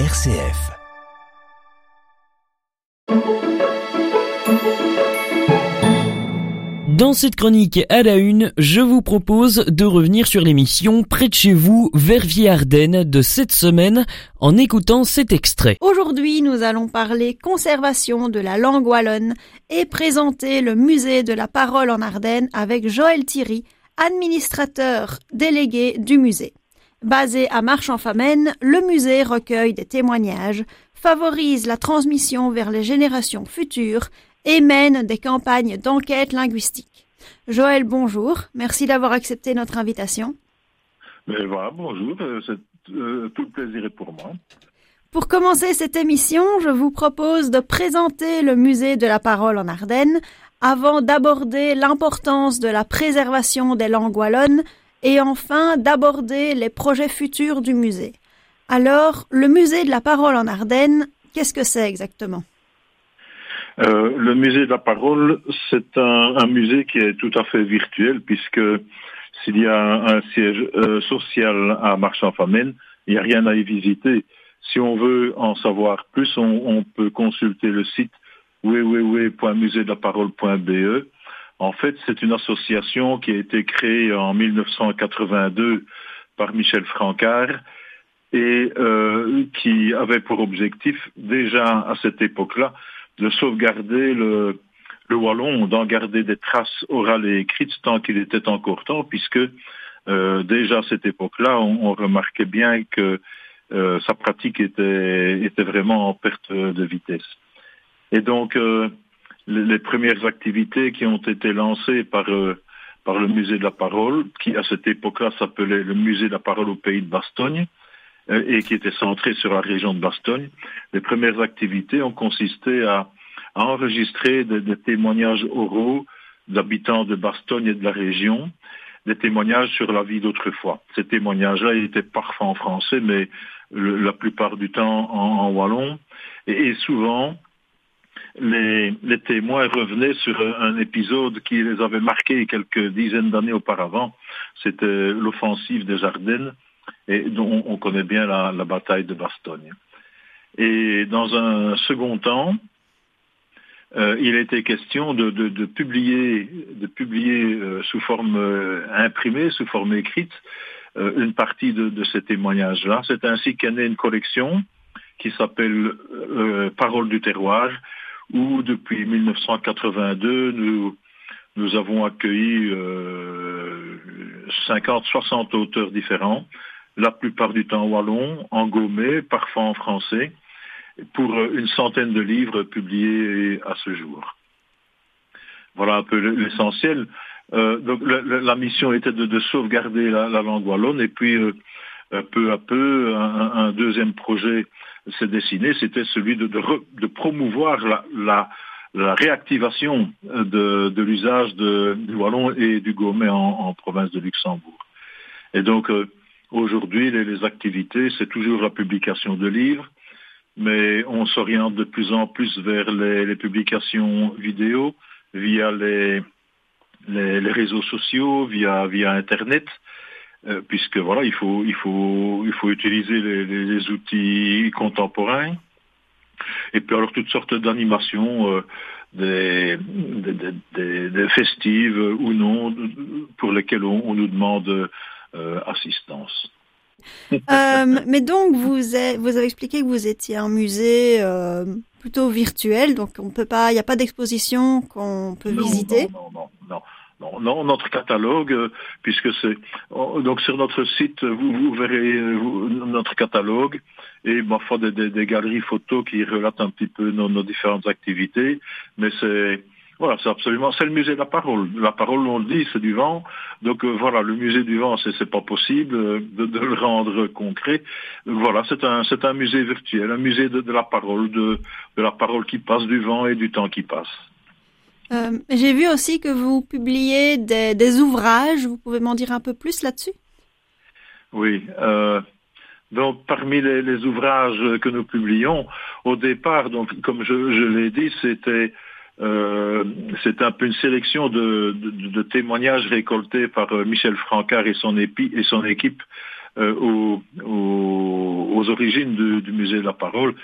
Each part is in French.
RCF. Dans cette chronique à la une, je vous propose de revenir sur l'émission Près de chez vous, Verviers-Ardennes de cette semaine en écoutant cet extrait. Aujourd'hui, nous allons parler conservation de la langue wallonne et présenter le musée de la parole en Ardennes avec Joël Thierry, administrateur délégué du musée. Basé à Marche-en-Famenne, le musée recueille des témoignages, favorise la transmission vers les générations futures et mène des campagnes d'enquête linguistique. Joël, bonjour. Merci d'avoir accepté notre invitation. Ben voilà, bonjour. Euh, euh, tout le plaisir est pour moi. Pour commencer cette émission, je vous propose de présenter le musée de la parole en Ardennes avant d'aborder l'importance de la préservation des langues wallonnes et enfin d'aborder les projets futurs du musée. Alors, le musée de la parole en Ardennes, qu'est-ce que c'est exactement? Euh, Le musée de la parole, c'est un, musée qui est tout à fait virtuel puisque s'il y a un, siège euh, social à Marchand-Famenne, il n'y a rien à y visiter. Si on veut en savoir plus, on, on peut consulter le site www.musédelaparole.be en fait, c'est une association qui a été créée en 1982 par Michel Francard et euh, qui avait pour objectif, déjà à cette époque-là, de sauvegarder le, le wallon, d'en garder des traces orales et écrites tant qu'il était encore temps, puisque euh, déjà à cette époque-là, on, remarquait bien que euh, sa pratique était, était vraiment en perte de vitesse. Et donc, les premières activités qui ont été lancées par, euh, par le musée de la parole, qui à cette époque-là s'appelait le musée de la parole au pays de Bastogne, euh, et qui était centré sur la région de Bastogne. Les premières activités ont consisté à, enregistrer des, témoignages oraux d'habitants de Bastogne et de la région, des témoignages sur la vie d'autrefois. Ces témoignages-là étaient parfois en français, mais la plupart du temps en, wallon, et souvent les, témoins revenaient sur un épisode qui les avait marqués quelques dizaines d'années auparavant. C'était l'offensive des Ardennes, et dont on connaît bien la, bataille de Bastogne. Et dans un second temps, euh, il était question de, publier, de publier euh, sous forme euh, imprimée, sous forme écrite, une partie de, ces témoignages-là. C'est ainsi qu'est née une collection qui s'appelle Parole du terroir, où depuis 1982, nous, nous avons accueilli euh, 50, 60 auteurs différents, la plupart du temps wallon, en gommé, parfois en français, pour une centaine de livres publiés à ce jour. Voilà un peu l'essentiel. Euh, donc la, mission était de, sauvegarder la, langue wallonne et puis euh, peu à peu un deuxième projet s'est dessiné, c'était celui de, de, promouvoir la, la, la réactivation de, de l'usage du wallon et du gourmet en, en, province de Luxembourg. Et donc euh, aujourd'hui, les, les, activités, c'est toujours la publication de livres, mais on s'oriente de plus en plus vers les, les publications vidéo via les, les, les, réseaux sociaux, via, via Internet. Euh, puisque voilà, il faut, il faut, il faut utiliser les, les, outils contemporains. Et puis alors toutes sortes d'animations, euh, des, des, des, festives ou non, pour lesquelles on, nous demande euh, assistance. mais donc vous avez, vous avez expliqué que vous étiez un musée plutôt virtuel, donc on peut pas, il n'y a pas d'exposition qu'on peut visiter. Non, non, non, notre catalogue, euh, puisque c'est oh, donc sur notre site, vous, vous verrez notre catalogue et parfois des, des, des, galeries photos qui relatent un petit peu nos, nos différentes activités. Mais c'est voilà, c'est absolument, c'est le musée de la parole. La parole, on le dit, c'est du vent. Donc euh, voilà, le musée du vent, c'est, c'est pas possible euh, de, de, le rendre concret. Voilà, c'est un, c'est un musée virtuel, un musée de, de la parole, de, de la parole qui passe, du vent et du temps qui passe. Euh, j'ai vu aussi que vous publiez des, ouvrages. Vous pouvez m'en dire un peu plus là-dessus? Oui. Euh, donc, parmi les, ouvrages que nous publions, au départ, donc, comme je, l'ai dit, c'était euh, un peu une sélection de, témoignages récoltés par Michel Francard et son, et son équipe au, aux origines du musée de la parole.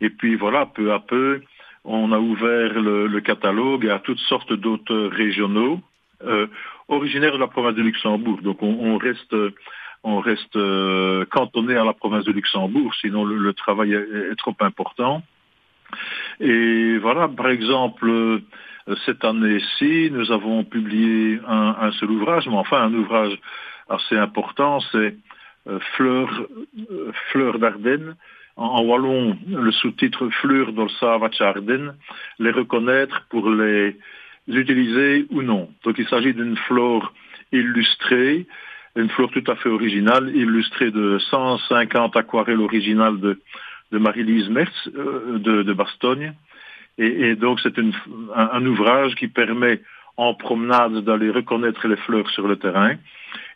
Et puis voilà, peu à peu, on a ouvert le, catalogue à toutes sortes d'auteurs régionaux euh, originaires de la province de Luxembourg. Donc on, reste on reste euh, cantonné à la province de Luxembourg, sinon le, travail est, trop important. Et voilà, par exemple, cette année-ci, nous avons publié un, seul ouvrage, mais enfin un ouvrage assez important, c'est euh, Fleur, euh, Fleur d'Ardenne. En, wallon, le sous-titre Fleur d'Olsavac Ardennes, les reconnaître pour les utiliser ou non. Donc il s'agit d'une flore illustrée, une flore tout à fait originale, illustrée de 150 aquarelles originales de, Marie-Lise Mertz euh, de, de Bastogne. Et, donc c'est un, ouvrage qui permet en promenade d'aller reconnaître les fleurs sur le terrain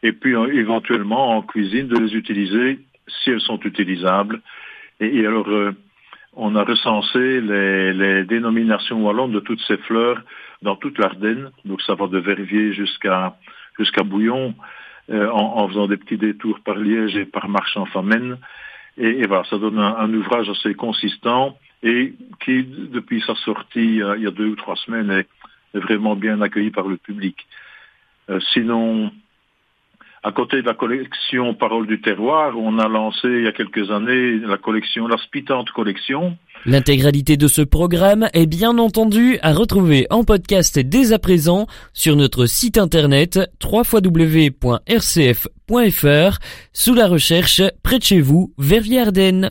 et puis euh, éventuellement en cuisine de les utiliser si elles sont utilisables. Et, alors euh, on a recensé les, dénominations wallonnes de toutes ces fleurs dans toute l'Ardenne, donc ça va de Verviers jusqu'à jusqu'à Bouillon, euh, en, faisant des petits détours par Liège et par Marchand-Famenne. Et, voilà, ça donne un, ouvrage assez consistant et qui, depuis sa sortie il y a deux ou trois semaines, est, vraiment bien accueilli par le public. Euh, sinon, à côté de la collection Paroles du terroir, on a lancé il y a quelques années la collection, la Spitante Collection. L'intégralité de ce programme est bien entendu à retrouver en podcast dès à présent sur notre site internet www.rcf.fr sous la recherche près de chez vous, Verviers-Ardennes.